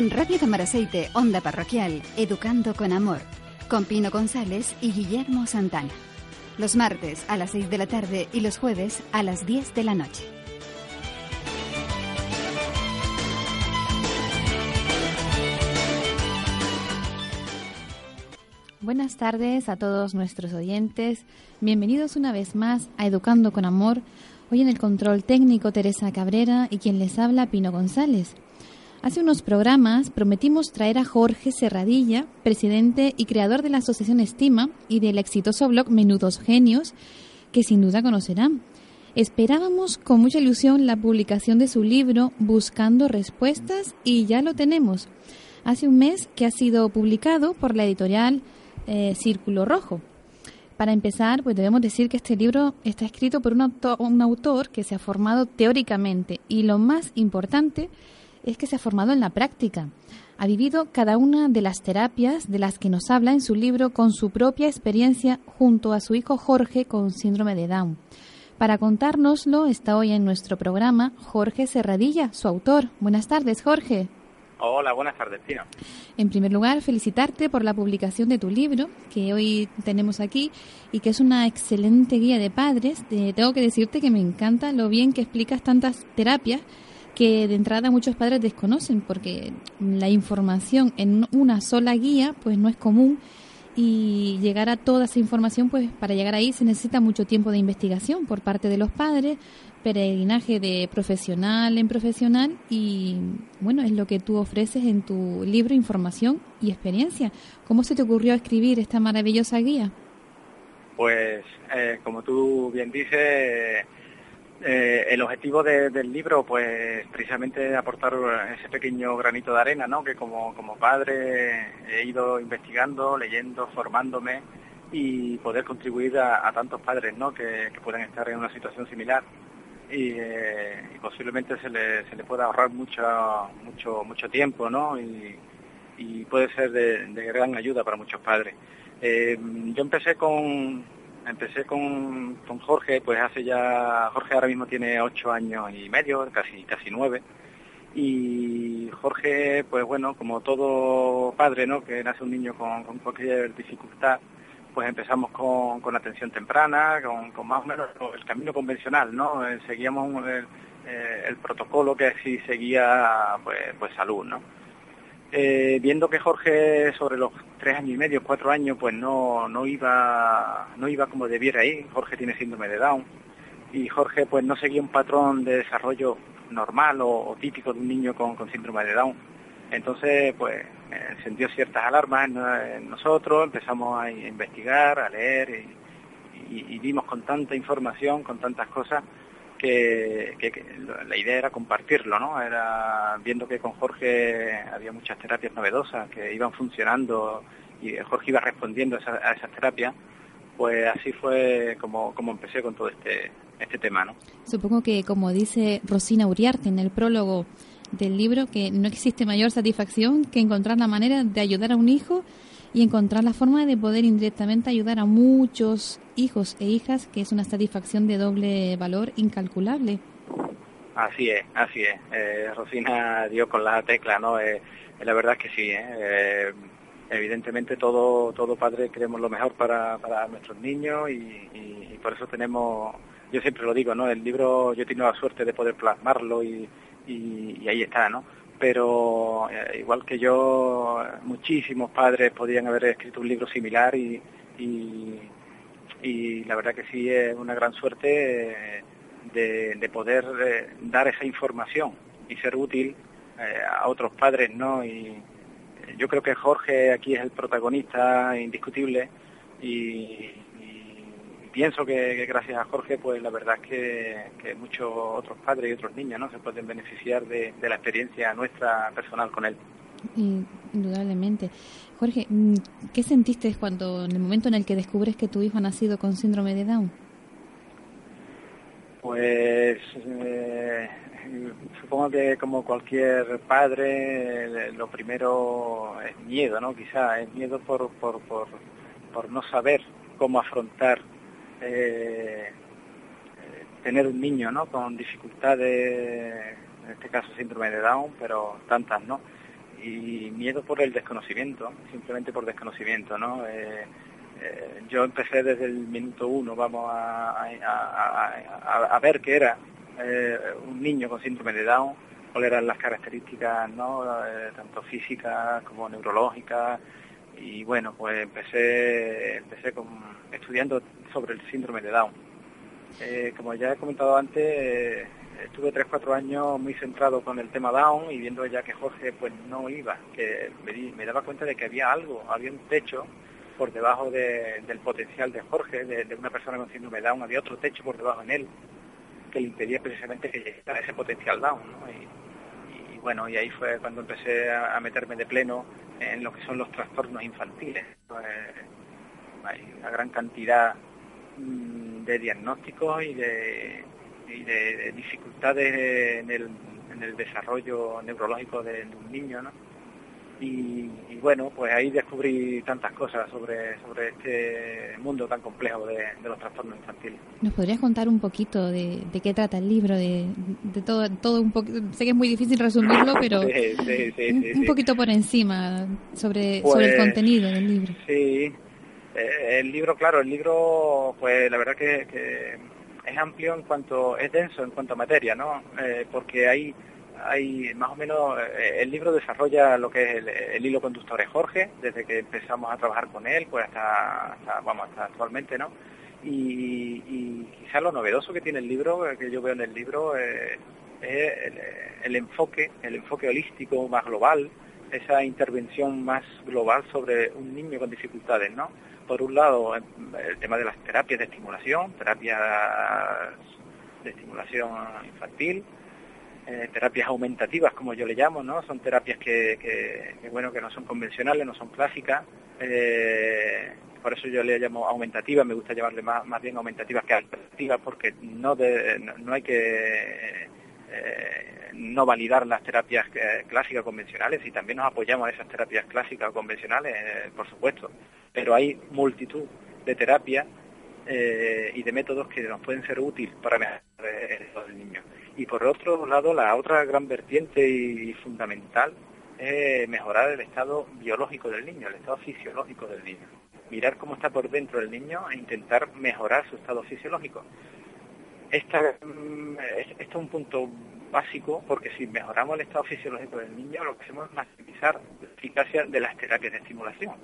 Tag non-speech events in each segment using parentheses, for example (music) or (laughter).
En Radio Tamaraceite, Onda Parroquial, Educando con Amor, con Pino González y Guillermo Santana. Los martes a las 6 de la tarde y los jueves a las 10 de la noche. Buenas tardes a todos nuestros oyentes. Bienvenidos una vez más a Educando con Amor. Hoy en el control técnico Teresa Cabrera y quien les habla Pino González. Hace unos programas prometimos traer a Jorge Serradilla, presidente y creador de la Asociación Estima y del exitoso blog Menudos Genios, que sin duda conocerán. Esperábamos con mucha ilusión la publicación de su libro Buscando Respuestas y ya lo tenemos. Hace un mes que ha sido publicado por la editorial eh, Círculo Rojo. Para empezar, pues debemos decir que este libro está escrito por un autor, un autor que se ha formado teóricamente y lo más importante es que se ha formado en la práctica. Ha vivido cada una de las terapias de las que nos habla en su libro con su propia experiencia junto a su hijo Jorge con síndrome de Down. Para contárnoslo está hoy en nuestro programa Jorge Serradilla, su autor. Buenas tardes, Jorge. Hola, buenas tardes, Tino. En primer lugar, felicitarte por la publicación de tu libro, que hoy tenemos aquí, y que es una excelente guía de padres. tengo que decirte que me encanta lo bien que explicas tantas terapias que de entrada muchos padres desconocen porque la información en una sola guía pues no es común y llegar a toda esa información pues para llegar ahí se necesita mucho tiempo de investigación por parte de los padres, peregrinaje de profesional en profesional y bueno, es lo que tú ofreces en tu libro Información y Experiencia. ¿Cómo se te ocurrió escribir esta maravillosa guía? Pues eh, como tú bien dices, eh, el objetivo del libro, pues precisamente aportar ese pequeño granito de arena, ¿no? Que como, como padre he ido investigando, leyendo, formándome y poder contribuir a, tantos padres, ¿no? Que, puedan estar en una situación similar y, eh, posiblemente se le, se le pueda ahorrar mucho, mucho, mucho tiempo, ¿no? Y, puede ser de, gran ayuda para muchos padres. Eh, yo empecé con, empecé con, con, Jorge, pues hace ya, Jorge ahora mismo tiene ocho años y medio, casi, casi nueve, y Jorge, pues bueno, como todo padre, ¿no? Que nace un niño con, cualquier dificultad, pues empezamos con, con atención temprana, con, más o menos el camino convencional, ¿no? Eh, seguíamos el, eh, el protocolo que así seguía, pues, pues salud, ¿no? Eh, viendo que Jorge sobre los tres años y medio, cuatro años, pues no, no iba, no iba como debiera ir. Jorge tiene síndrome de Down y Jorge pues no seguía un patrón de desarrollo normal o, típico de un niño con, síndrome de Down. Entonces, pues encendió ciertas alarmas en, nosotros, empezamos a investigar, a leer y vimos con tanta información, con tantas cosas, que, la idea era compartirlo, ¿no? Era viendo que con Jorge había muchas terapias novedosas que iban funcionando y Jorge iba respondiendo a, esas terapias, pues así fue como, como empecé con todo este, este tema, ¿no? Supongo que, como dice Rosina Uriarte en el prólogo del libro, que no existe mayor satisfacción que encontrar la manera de ayudar a un hijo y encontrar la forma de poder indirectamente ayudar a muchos hijos e hijas, que es una satisfacción de doble valor incalculable. Así es, así es. Eh, Rosina dio con la tecla, ¿no? Eh, la verdad es que sí. ¿eh? ¿eh? evidentemente todo todo padre queremos lo mejor para, para nuestros niños y, por eso tenemos, yo siempre lo digo, ¿no? El libro yo he tenido la suerte de poder plasmarlo y, y ahí está, ¿no? Pero eh, igual que yo, muchísimos padres podrían haber escrito un libro similar y, y, la verdad que sí es una gran suerte eh, de, poder eh, dar esa información y ser útil a otros padres, ¿no? Y yo creo que Jorge aquí es el protagonista indiscutible y, pienso que, gracias a Jorge, pues la verdad es que, muchos otros padres y otros niños ¿no? se pueden beneficiar de, la experiencia nuestra personal con él. Indudablemente. Jorge, mm, ¿qué sentiste cuando, en el momento en el que descubres que tu hijo ha nacido con síndrome de Down? Pues eh, supongo que como cualquier padre, lo primero es miedo, ¿no? Quizá es miedo por, por, por, por no saber cómo afrontar eh, tener un niño ¿no? con dificultades, en este caso síndrome de Down, pero tantas, ¿no? y miedo por el desconocimiento, simplemente por desconocimiento, ¿no? Eh, eh, yo empecé desde el minuto uno, vamos a, a, ver qué era eh, un niño con síndrome de Down, cuáles eran las características, ¿no? tanto físicas como neurológicas, y bueno, pues empecé, empecé con, estudiando sobre el síndrome de Down. como ya he comentado antes, estuve 3-4 años muy centrado con el tema Down y viendo ya que Jorge pues no iba, que me, daba cuenta de que había algo, había un techo por debajo del potencial de Jorge, de, una persona con síndrome Down, había otro techo por debajo en él que le impedía precisamente que llegara ese potencial Down. Y, bueno, y ahí fue cuando empecé a, meterme de pleno en lo que son los trastornos infantiles. Pues, hay una gran cantidad mm, de diagnósticos y de, de, dificultades en el, en el, desarrollo neurológico de, un niño, ¿no? Y, bueno, pues ahí descubrí tantas cosas sobre, sobre este mundo tan complejo de, los trastornos infantiles. ¿Nos podrías contar un poquito de, qué trata el libro? De, de todo, todo un poquito, sé que es muy difícil resumirlo, pero (laughs) un, poquito por encima sobre, sobre el pues, contenido del libro. Sí, eh, el libro, claro, el libro, pues la verdad que es amplio en cuanto, es denso en cuanto a materia, ¿no? Eh, porque hay, hay más o menos, eh, el libro desarrolla lo que es el, hilo conductor de Jorge, desde que empezamos a trabajar con él, pues hasta, vamos, hasta actualmente, ¿no? Y, y quizá lo novedoso que tiene el libro, eh, que yo veo en el libro, es el, el, enfoque, el enfoque holístico más global, esa intervención más global sobre un niño con dificultades, ¿no? por un lado, el tema de las terapias de estimulación, terapias de estimulación infantil, eh, terapias aumentativas, como yo le llamo, ¿no? Son terapias que, bueno, que no son convencionales, no son clásicas. Eh, por eso yo le llamo aumentativas, me gusta llamarle más, más bien aumentativas que alternativas, porque no, no, hay que eh, no validar las terapias clásicas convencionales y también nos apoyamos a esas terapias clásicas convencionales, por supuesto pero hay multitud de terapias eh, y de métodos que nos pueden ser útiles para mejorar el estado del niño. Y por otro lado, la otra gran vertiente y fundamental es mejorar el estado biológico del niño, el estado fisiológico del niño. Mirar cómo está por dentro el niño e intentar mejorar su estado fisiológico. Esta, esto es un punto básico porque si mejoramos el estado fisiológico del niño, lo que hacemos es maximizar la eficacia de las terapias de estimulación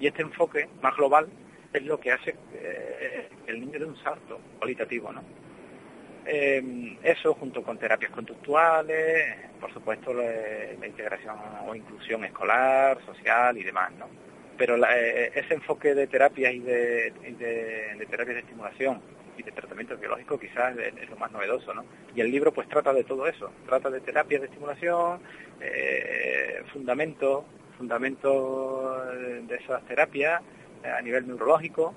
y este enfoque más global es lo que hace eh, el niño de un salto cualitativo, ¿no? Eh, eso junto con terapias conductuales, por supuesto la, integración o inclusión escolar, social y demás, ¿no? Pero eh, ese enfoque de terapias y de, de, terapias de estimulación y de tratamiento biológico quizás es, lo más novedoso, ¿no? Y el libro pues trata de todo eso, trata de terapias de estimulación, fundamentos, fundamento de esas terapias eh, a nivel neurológico.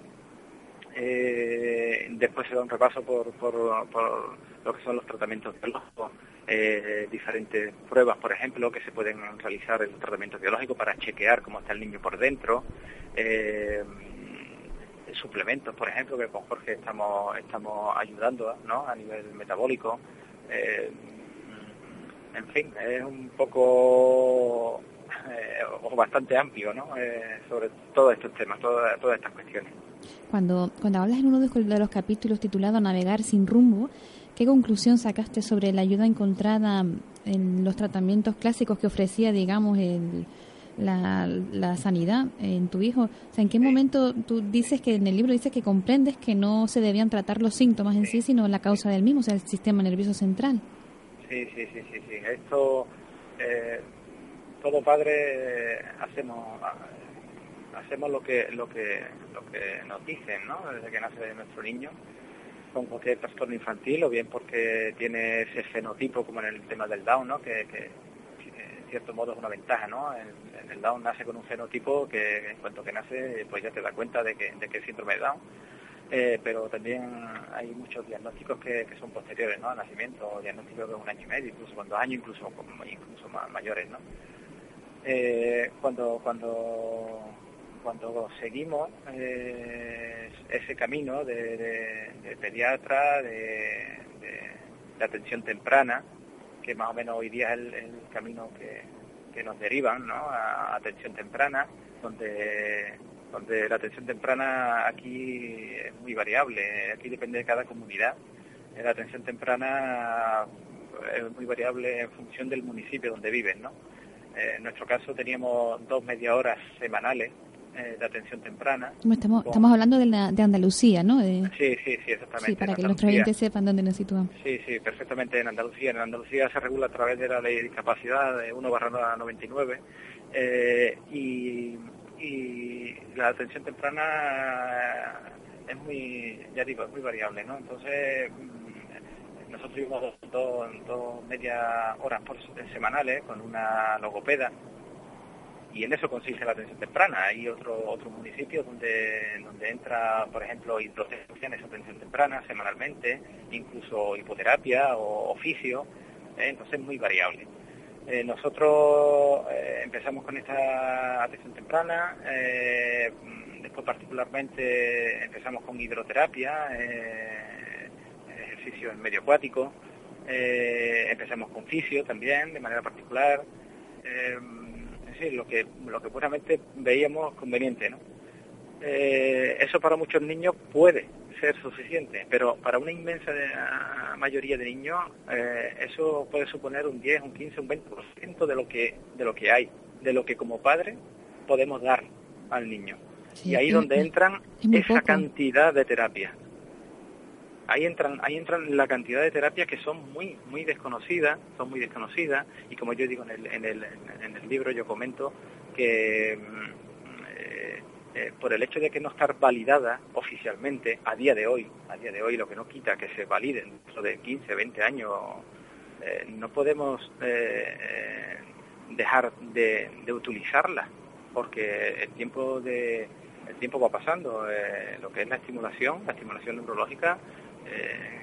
Eh, después se da un repaso por, por, lo que son los tratamientos biológicos, eh, diferentes pruebas, por ejemplo, que se pueden realizar en los tratamientos biológicos para chequear cómo está el niño por dentro. suplementos, por ejemplo, que con Jorge estamos, estamos ayudando ¿no? a nivel metabólico. en fin, es un poco eh, o bastante amplio ¿no? Eh, sobre todos estos temas, todas, estas cuestiones. Cuando, cuando hablas en uno de los capítulos titulado Navegar sin rumbo, ¿qué conclusión sacaste sobre la ayuda encontrada en los tratamientos clásicos que ofrecía, digamos, el, la, la, sanidad en tu hijo? O sea, ¿en qué momento tú dices que en el libro dices que comprendes que no se debían tratar los síntomas en sí, sino la causa del mismo, o sea, el sistema nervioso central? Sí, sí, sí, sí. sí. Esto... Eh, todo padre hacemos hacemos lo que lo que lo que nos dicen ¿no? desde que nace nuestro niño con cualquier trastorno infantil o bien porque tiene ese fenotipo como en el tema del Down ¿no? que, en cierto modo es una ventaja ¿no? el, el, Down nace con un fenotipo que en cuanto que nace pues ya te da cuenta de que, de que es síndrome de Down eh, pero también hay muchos diagnósticos que, son posteriores ¿no? al nacimiento, diagnósticos de un año y medio, incluso con dos años, incluso, incluso más mayores. ¿no? Eh, cuando, cuando, cuando seguimos eh, ese camino de, pediatra, de, atención temprana, que más o menos hoy día es el, camino que, nos derivan ¿no? a atención temprana, donde, donde la atención temprana aquí es muy variable, aquí depende de cada comunidad. La atención temprana es muy variable en función del municipio donde viven. ¿no? en nuestro caso teníamos dos media horas semanales eh, de atención temprana. Estamos, estamos hablando de, la, de Andalucía, ¿no? Sí, sí, sí, exactamente. Sí, para que los oyentes sepan dónde nos situamos. Sí, sí, perfectamente en Andalucía. En Andalucía se regula a través de la ley de discapacidad de 1 barra 99 eh, y, y la atención temprana es muy, ya digo, es muy variable, ¿no? Entonces, mm, nosotros tuvimos dos, dos, dos media horas por semanales con una logopeda y en eso consiste la atención temprana. Hay otro, otros municipios donde, donde entra, por ejemplo, hidroterapia atención temprana semanalmente, incluso hipoterapia o oficio, ¿eh? entonces es muy variable. Eh, nosotros eh, empezamos con esta atención temprana, después particularmente empezamos con hidroterapia, ejercicio en medio acuático, empezamos con fisio también de manera particular lo que, lo que puramente veíamos conveniente, ¿no? Eh, eso para muchos niños puede ser suficiente, pero para una inmensa mayoría de niños eh, eso puede suponer un 10, un 15, un 20% de lo que de lo que hay, de lo que como padre podemos dar al niño. y ahí es donde entran esa cantidad de terapia ahí entran, ahí entran la cantidad de terapias que son muy, muy desconocidas, son muy desconocidas, y como yo digo en el, en el, en el libro, yo comento que mm, eh, eh, por el hecho de que no estar validada oficialmente a día de hoy, a día de hoy lo que no quita que se validen dentro de 15, 20 años, eh, no podemos dejar de, de utilizarla, porque el tiempo de el tiempo va pasando, lo que es la estimulación, la estimulación neurológica eh,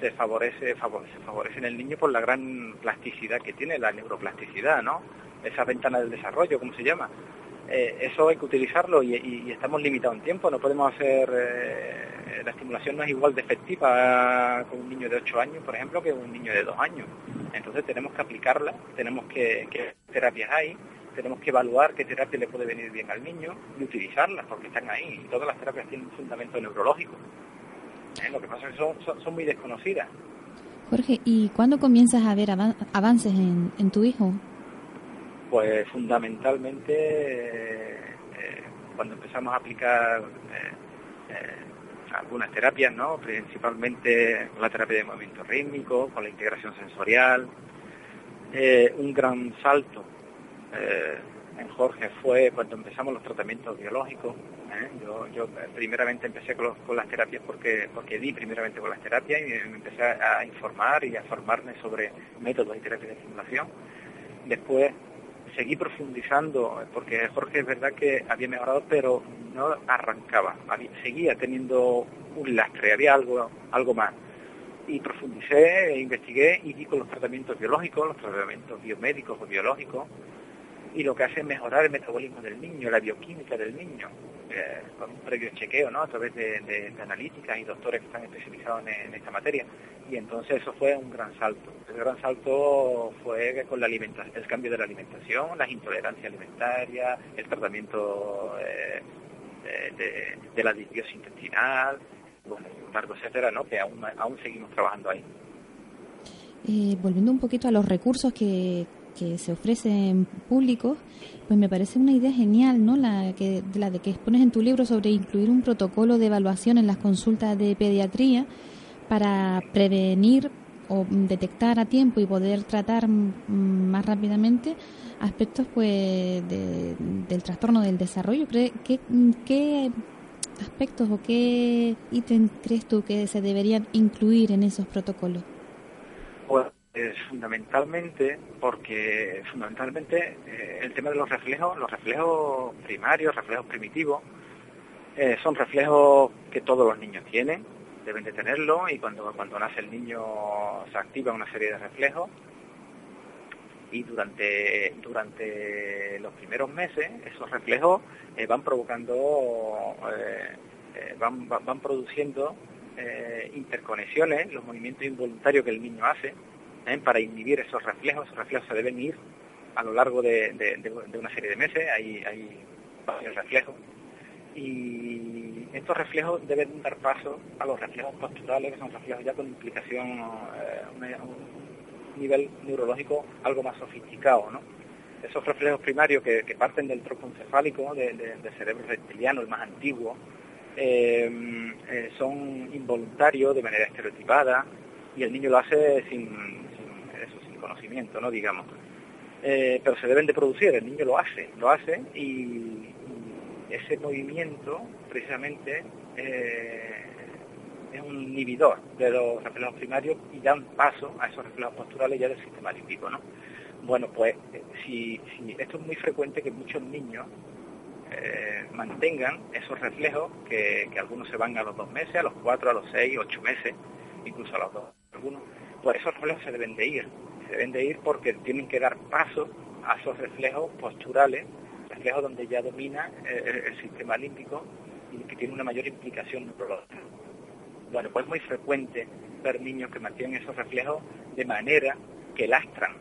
se favorece, favorece, favorece en el niño por la gran plasticidad que tiene, la neuroplasticidad, ¿no? Esa ventana del desarrollo, ¿cómo se llama? Eh, eso hay que utilizarlo y, estamos limitados en tiempo, no podemos hacer, eh, la estimulación no es igual de efectiva con un niño de 8 años, por ejemplo, que un niño de 2 años. Entonces tenemos que aplicarla, tenemos que, qué terapias hay, tenemos que evaluar qué terapia le puede venir bien al niño y utilizarlas, porque están ahí. Todas las terapias tienen un fundamento neurológico. ¿Eh? Lo que pasa es que son, muy desconocidas. Jorge, ¿y cuándo comienzas a ver avances en, tu hijo? Pues fundamentalmente eh, cuando empezamos a aplicar eh, algunas terapias, ¿no? Principalmente la terapia de movimiento rítmico, con la integración sensorial. un gran salto Jorge fue cuando empezamos los tratamientos biológicos. ¿eh? Yo, primeramente empecé con, las terapias porque, porque di primeramente con las terapias y me empecé a informar y a formarme sobre métodos y terapias de estimulación. Después seguí profundizando, porque Jorge es verdad que había mejorado, pero no arrancaba, seguía teniendo un lastre, había algo, algo más. Y profundicé, investigué y di con los tratamientos biológicos, los tratamientos biomédicos o biológicos, y lo que hace es mejorar el metabolismo del niño, la bioquímica del niño, eh, con un previo chequeo ¿no? a través de, analíticas y doctores que están especializados en, esta materia. Y entonces eso fue un gran salto. El gran salto fue con la alimentación, el cambio de la alimentación, las intolerancias alimentarias, el tratamiento eh, de, la disbiosis intestinal, bueno, embargo, etcétera, ¿no? que aún, aún seguimos trabajando ahí. Eh, volviendo un poquito a los recursos que, que se ofrecen públicos, pues me parece una idea genial, ¿no? La que, la de que expones en tu libro sobre incluir un protocolo de evaluación en las consultas de pediatría para prevenir o detectar a tiempo y poder tratar más rápidamente aspectos pues del trastorno del desarrollo. ¿Qué, ¿Qué aspectos o qué ítems crees tú que se deberían incluir en esos protocolos? Pues es fundamentalmente porque fundamentalmente eh, el tema de los reflejos, los reflejos primarios, reflejos primitivos, eh, son reflejos que todos los niños tienen, deben de tenerlo y cuando, cuando nace el niño se activa una serie de reflejos y durante, durante los primeros meses esos reflejos eh, van provocando, van, van, produciendo interconexiones, los movimientos involuntarios que el niño hace, para inhibir esos reflejos, esos reflejos se deben ir a lo largo de, una serie de meses, hay, hay varios reflejos, y estos reflejos deben dar paso a los reflejos posturales, que son reflejos ya con implicación, eh, un nivel neurológico algo más sofisticado, ¿no? Esos reflejos primarios que, parten del tronco encefálico, del cerebro reptiliano, el más antiguo, eh, eh, son involuntarios de manera estereotipada y el niño lo hace sin conocimiento, ¿no? digamos. pero se deben de producir, el niño lo hace, lo hace y, ese movimiento precisamente eh, es un inhibidor de los reflejos primarios y da un paso a esos reflejos posturales ya del sistema límbico. ¿no? Bueno, pues eh, si, esto es muy frecuente que muchos niños eh, mantengan esos reflejos, que, algunos se van a los dos meses, a los cuatro, a los seis, ocho meses, incluso a los dos, algunos, pues esos reflejos se deben de ir, deben de ir porque tienen que dar paso a esos reflejos posturales reflejos donde ya domina eh, el sistema límbico y que tiene una mayor implicación neurológica. Bueno, pues es muy frecuente ver niños que mantienen esos reflejos de manera que lastran,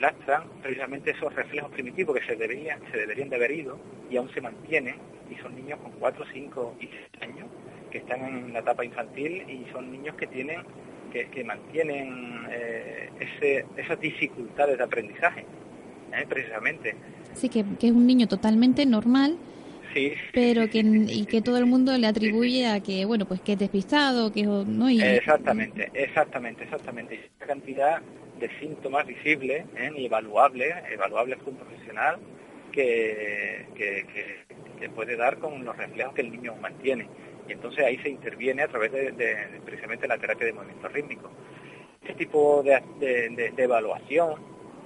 lastran precisamente esos reflejos primitivos que se deberían, se deberían de haber ido y aún se mantienen, y son niños con 4, 5 y 6 años que están en la etapa infantil y son niños que tienen que, mantienen eh, esas dificultades de aprendizaje, ¿eh? precisamente. Sí, que, es un niño totalmente normal, pero que y que todo el mundo le atribuye a que bueno pues que es despistado que no exactamente exactamente exactamente esa cantidad de síntomas visibles ¿eh? y evaluables evaluables por un profesional que, que, puede dar con los reflejos que el niño mantiene y entonces ahí se interviene a través de, precisamente la terapia de movimiento rítmico este tipo de, de evaluación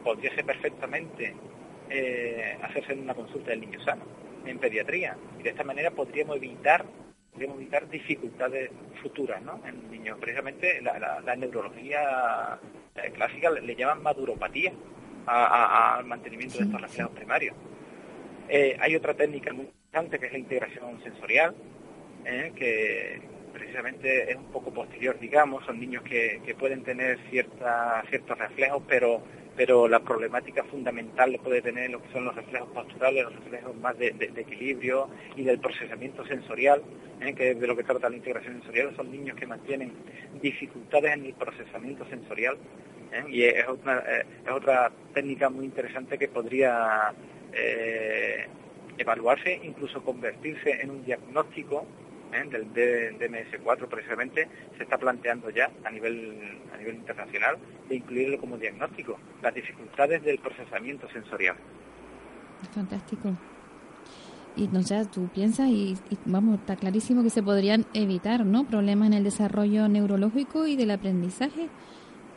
podría ser perfectamente eh, hacerse una consulta del niño sano en pediatría y de esta manera podríamos evitar podríamos evitar dificultades futuras ¿no? en el niño. Precisamente la, neurología eh, clásica le, llaman maduropatía al mantenimiento de estos reflejos primarios. Eh, hay otra técnica muy importante que es la integración sensorial, que precisamente es un poco posterior, digamos, son niños que, que pueden tener cierta, ciertos reflejos, pero pero la problemática fundamental puede tener lo que son los reflejos posturales, los reflejos más de, equilibrio y del procesamiento sensorial, ¿eh? que es de lo que trata la integración sensorial, son niños que mantienen dificultades en el procesamiento sensorial ¿eh? y es otra, eh, es otra técnica muy interesante que podría evaluarse, incluso convertirse en un diagnóstico ¿eh? del DMS4 precisamente se está planteando ya a nivel, a nivel internacional de incluirlo como diagnóstico, las dificultades del procesamiento sensorial. Fantástico. Y entonces tú piensas y, vamos, está clarísimo que se podrían evitar, ¿no? Problemas en el desarrollo neurológico y del aprendizaje,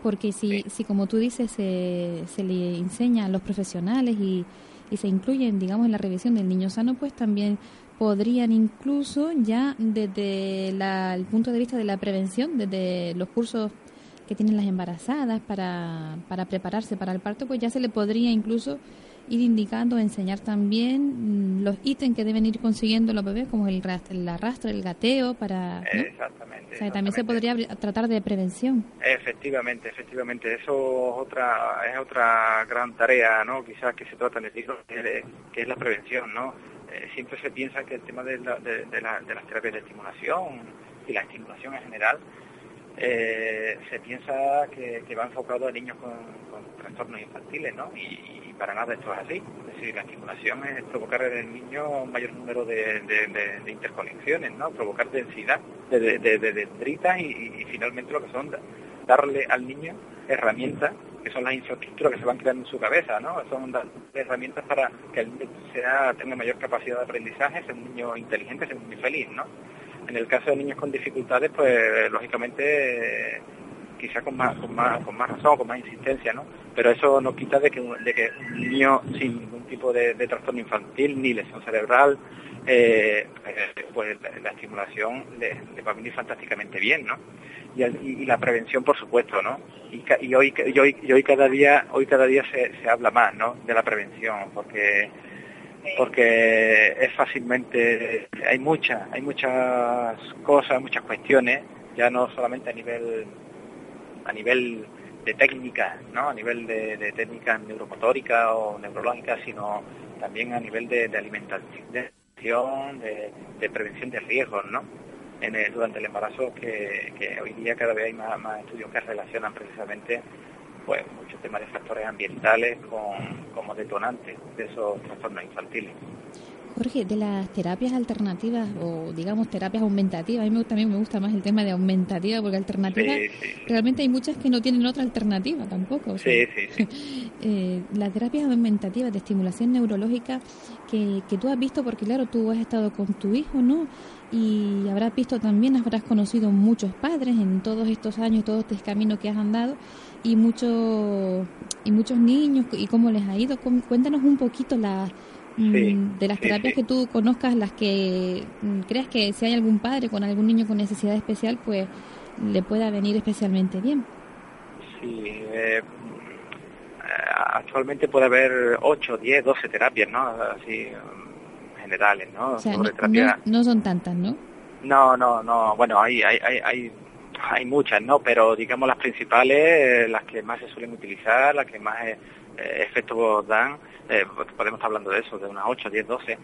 porque si, si como tú dices, se, se le enseña a los profesionales y, y se incluyen, digamos, en la revisión del niño sano, pues también podrían incluso ya desde el punto de vista de la prevención, desde los cursos que tienen las embarazadas para, para prepararse para el parto, pues ya se le podría incluso ir indicando, enseñar también mm, los ítems que deben ir consiguiendo los bebés, como el, el arrastre, el gateo, para... Exactamente. O sea, también se podría tratar de prevención. Efectivamente, efectivamente. Eso es otra, es otra gran tarea, ¿no? Quizás que se trata en el libro, que es la prevención, ¿no? Eh, siempre se piensa que el tema de, las terapias de estimulación y la estimulación en general eh, se piensa que, va enfocado a niños con, trastornos infantiles, ¿no? Y, para nada esto es así. Es decir, la estimulación es provocar en el niño un mayor número de, interconexiones, ¿no? Provocar densidad de, dendritas y, finalmente lo que son darle al niño herramientas que son las infraestructuras que se van creando en su cabeza, ¿no? Son herramientas para que el niño sea, tenga mayor capacidad de aprendizaje, sea un niño inteligente, sea un niño feliz, ¿no? En el caso de niños con dificultades, pues lógicamente quizá con más, con más, con más razón, con más insistencia, ¿no? Pero eso no quita de que, de que un niño sin ningún tipo de, trastorno infantil ni lesión cerebral, eh, pues la, estimulación le, le, va a venir fantásticamente bien, ¿no? y, la prevención por supuesto no y, hoy, y hoy cada día hoy cada día se, se habla más no de la prevención porque porque es fácilmente hay muchas hay muchas cosas muchas cuestiones ya no solamente a nivel a nivel de técnicas, ¿no? A nivel de, de técnicas neuromotóricas o neurológicas, sino también a nivel de, alimentación, de, prevención de riesgos, ¿no? En durante el embarazo, que, hoy día cada vez hay más, estudios que relacionan precisamente pues muchos temas de factores ambientales como detonantes de esos trastornos infantiles. Jorge, de las terapias alternativas o digamos terapias aumentativas, a mí también me gusta más el tema de aumentativa porque alternativa realmente hay muchas que no tienen otra alternativa tampoco. sí, sí, sí. (laughs) eh, las terapias aumentativas de estimulación neurológica que, que tú has visto, porque claro, tú has estado con tu hijo, ¿no? Y habrás visto también, habrás conocido muchos padres en todos estos años, todo este camino que has andado y, muchos y muchos niños y cómo les ha ido. Cuéntanos un poquito las Mm, de las terapias que tú conozcas, las que mm, creas que si hay algún padre con algún niño con necesidad especial, pues le pueda venir especialmente bien. Sí, eh, actualmente puede haber 8, 10, 12 terapias, ¿no? Así, generales, ¿no? no, son tantas, ¿no? No, no, no. Bueno, hay, hay, hay, hay, muchas, ¿no? Pero digamos las principales, eh, las que más se suelen utilizar, las que más eh, efectos dan, eh, podemos estar hablando de eso, de unas 8, 10, 12.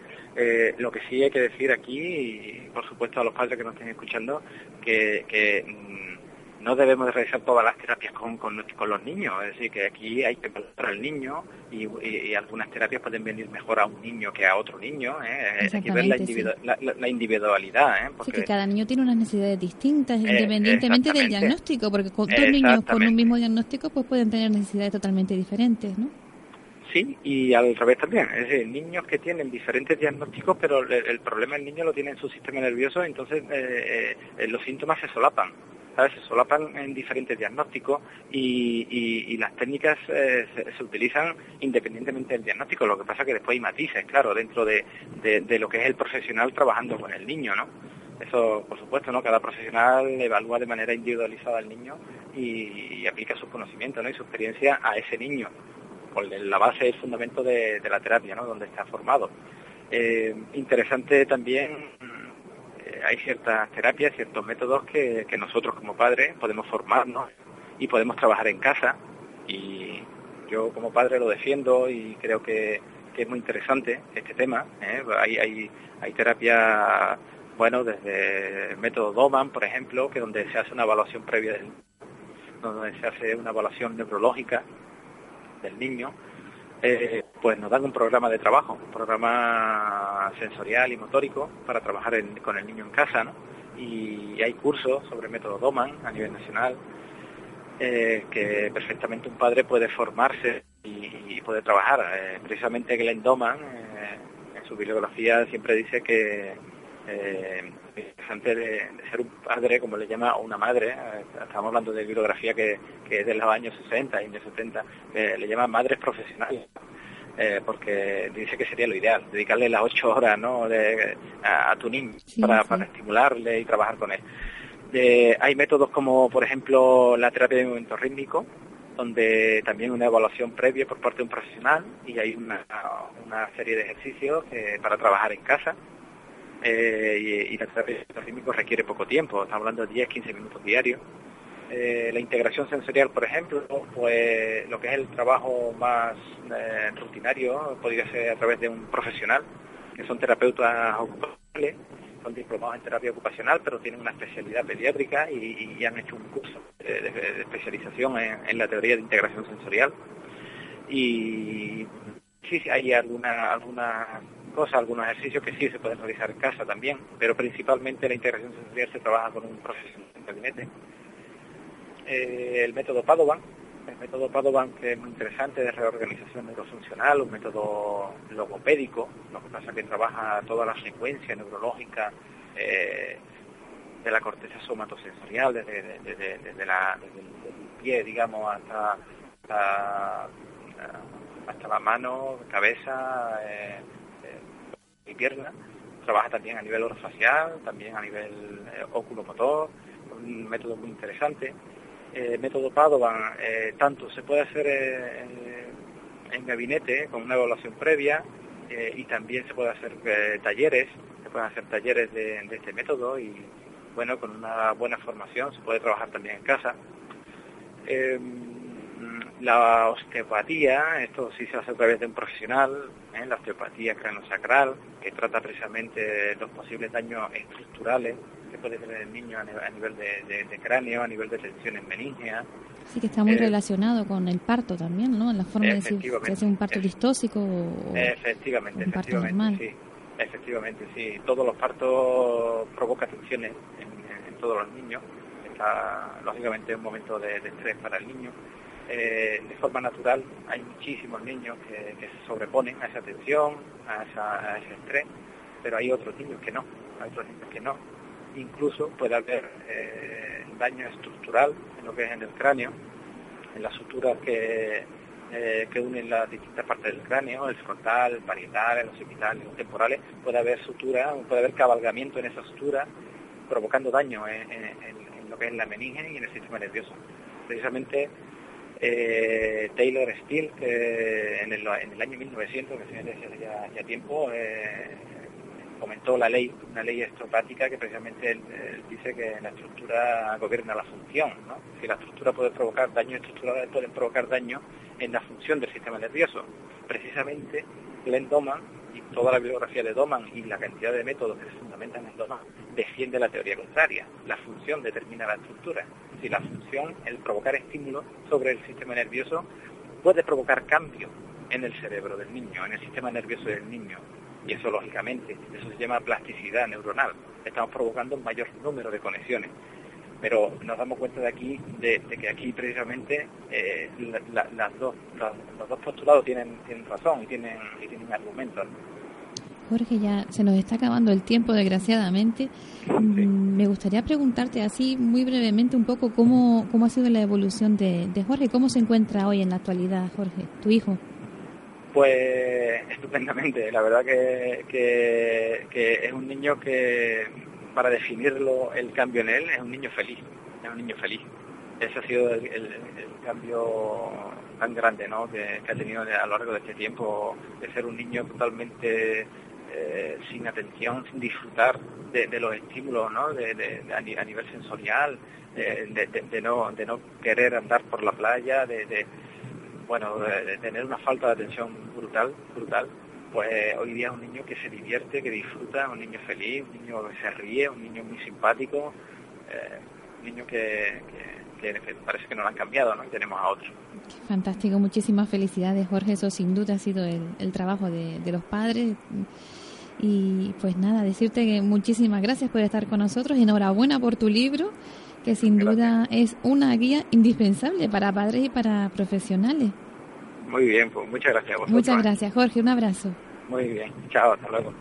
lo que sí hay que decir aquí, y por supuesto a los padres que nos estén escuchando, que, mm, no debemos de realizar todas las terapias con, con, los niños, es decir, que aquí hay que preparar al niño y, algunas terapias pueden venir mejor a un niño que a otro niño, ¿eh? hay que ver la, individualidad. ¿eh? Porque... que cada niño tiene unas necesidades distintas, eh, independientemente del diagnóstico, porque con dos niños con un mismo diagnóstico pues pueden tener necesidades totalmente diferentes, ¿no? Sí, y al revés también. Es decir, niños que tienen diferentes diagnósticos, pero el, problema del niño lo tiene en su sistema nervioso, entonces eh, los síntomas se solapan. ¿Sabes? Se solapan en diferentes diagnósticos y, las técnicas eh, se, utilizan independientemente del diagnóstico. Lo que pasa que después hay matices, claro, dentro de, lo que es el profesional trabajando con el niño, ¿no? Eso, por supuesto, ¿no? Cada profesional evalúa de manera individualizada al niño y, y aplica sus conocimientos, ¿no? Y su experiencia a ese niño con la base y el fundamento de, la terapia, ¿no? donde está formado. Eh, interesante también, eh, hay ciertas terapias, ciertos métodos que, nosotros como padres podemos formarnos y podemos trabajar en casa. Y yo como padre lo defiendo y creo que, es muy interesante este tema. ¿eh? Hay, hay, hay terapia, bueno, desde el método Doman, por ejemplo, que donde se hace una evaluación previa, donde se hace una evaluación neurológica del niño, eh, pues nos dan un programa de trabajo, un programa sensorial y motórico para trabajar con el niño en casa, ¿no? Y hay cursos sobre método Doman a nivel nacional, eh, que perfectamente un padre puede formarse y, puede trabajar. Eh, precisamente Glenn Doman, en su bibliografía, siempre dice que interesante de, ser un padre, como le llama, o una madre, eh, estamos hablando de bibliografía que, que es de los años 60, años 70, le llama madres profesionales. Eh, porque dice que sería lo ideal, dedicarle las ocho horas ¿no? a, tu niño para, para, estimularle y trabajar con él. hay métodos como, por ejemplo, la terapia de movimiento rítmico, donde también una evaluación previa por parte de un profesional y hay una, una serie de ejercicios eh, para trabajar en casa eh, y, la terapia químico requiere poco tiempo, estamos hablando de 10-15 minutos diarios. Eh, la integración sensorial, por ejemplo, pues lo que es el trabajo más eh, rutinario podría ser a través de un profesional, que son terapeutas ocupacionales, son diplomados en terapia ocupacional, pero tienen una especialidad pediátrica y, han hecho un curso de, especialización en, la teoría de integración sensorial. Y sí, hay alguna, alguna cosas, algunos ejercicios que sí se pueden realizar en casa también, pero principalmente la integración sensorial se trabaja con un profesional en gabinete. Eh, el método Padovan, el método Padovan que es muy interesante de reorganización neurofuncional, un método logopédico, lo que pasa es que trabaja toda la secuencia neurológica eh, de la corteza somatosensorial, desde, desde, la, el pie, digamos, hasta, hasta, la mano, cabeza, eh, y pierna. Trabaja también a nivel orofacial, también a nivel eh, oculomotor, un método muy interesante. Eh, método Padovan, eh, tanto se puede hacer en gabinete con una evaluación previa y también se puede hacer talleres, se pueden hacer talleres de, este método y bueno, con una buena formación se puede trabajar también en casa. mm, la osteopatía, esto sí se hace a través de un profesional, ¿eh? la osteopatía cranosacral, que trata precisamente los posibles daños estructurales que puede tener el niño a nivel, de, cráneo, a nivel de tensiones meníngeas. Sí, que está muy eh, relacionado con el parto también, ¿no? En la forma de decir si hace un parto distóxico o efectivamente, un parto normal. Sí, efectivamente, sí. Todos los partos provocan tensiones en, todos los niños. Está, lógicamente, un momento de, estrés para el niño. Eh, de forma natural hay muchísimos niños que, se sobreponen a esa tensión, a, a ese estrés, pero hay otros niños que no, hay otros niños que no incluso puede haber eh, daño estructural en lo que es en el cráneo, en las suturas que, eh, que unen las distintas partes del cráneo, el frontal, el parietal, el occipital, los temporales, puede haber sutura, puede haber cabalgamiento en esa sutura, provocando daño en, lo que es la meninge y en el sistema nervioso. Precisamente eh, Taylor Steele, que en el, año 1900, que ya, ya tiempo, comentó la ley, una ley estropática que precisamente dice que la estructura gobierna la función. Si la estructura puede provocar daño estructural, pueden provocar daño en la función del sistema nervioso. Precisamente Glenn Doman y toda la bibliografía de Doman y la cantidad de métodos que se fundamentan en Doman defiende la teoría contraria. La función determina la estructura. Si la función, el provocar estímulo sobre el sistema nervioso, puede provocar cambio en el cerebro del niño, en el sistema nervioso del niño, y eso lógicamente, eso se llama plasticidad neuronal. Estamos provocando un mayor número de conexiones. Pero nos damos cuenta de aquí, de, que aquí precisamente eh, las dos, los dos postulados tienen, tienen razón y tienen, y tienen argumentos. Jorge, ya se nos está acabando el tiempo, desgraciadamente. Mm, me gustaría preguntarte así muy brevemente un poco cómo, cómo ha sido la evolución de, de Jorge, cómo se encuentra hoy en la actualidad, Jorge, tu hijo. Pues estupendamente, la verdad que, que, es un niño que, para definirlo el cambio en él, es un niño feliz, es un niño feliz. Ese ha sido el, cambio tan grande ¿no? que, ha tenido a lo largo de este tiempo, de ser un niño totalmente eh, sin atención, sin disfrutar de, los estímulos ¿no? de, a, nivel sensorial, de, no, de no querer andar por la playa, de bueno, de, tener una falta de atención brutal, brutal, pues hoy día es un niño que se divierte, que disfruta, un niño feliz, un niño que se ríe, un niño muy simpático, eh, un niño que, parece que no lo han cambiado, ¿no? Y tenemos a otro. Fantástico, muchísimas felicidades, Jorge. Eso sin duda ha sido el, trabajo de, de, los padres. Y pues nada, decirte que muchísimas gracias por estar con nosotros y enhorabuena por tu libro que sin duda es una guía indispensable para padres y para profesionales. Muy bien, pues muchas gracias a Muchas gracias, Jorge. Un abrazo. Muy bien. Chao, hasta luego.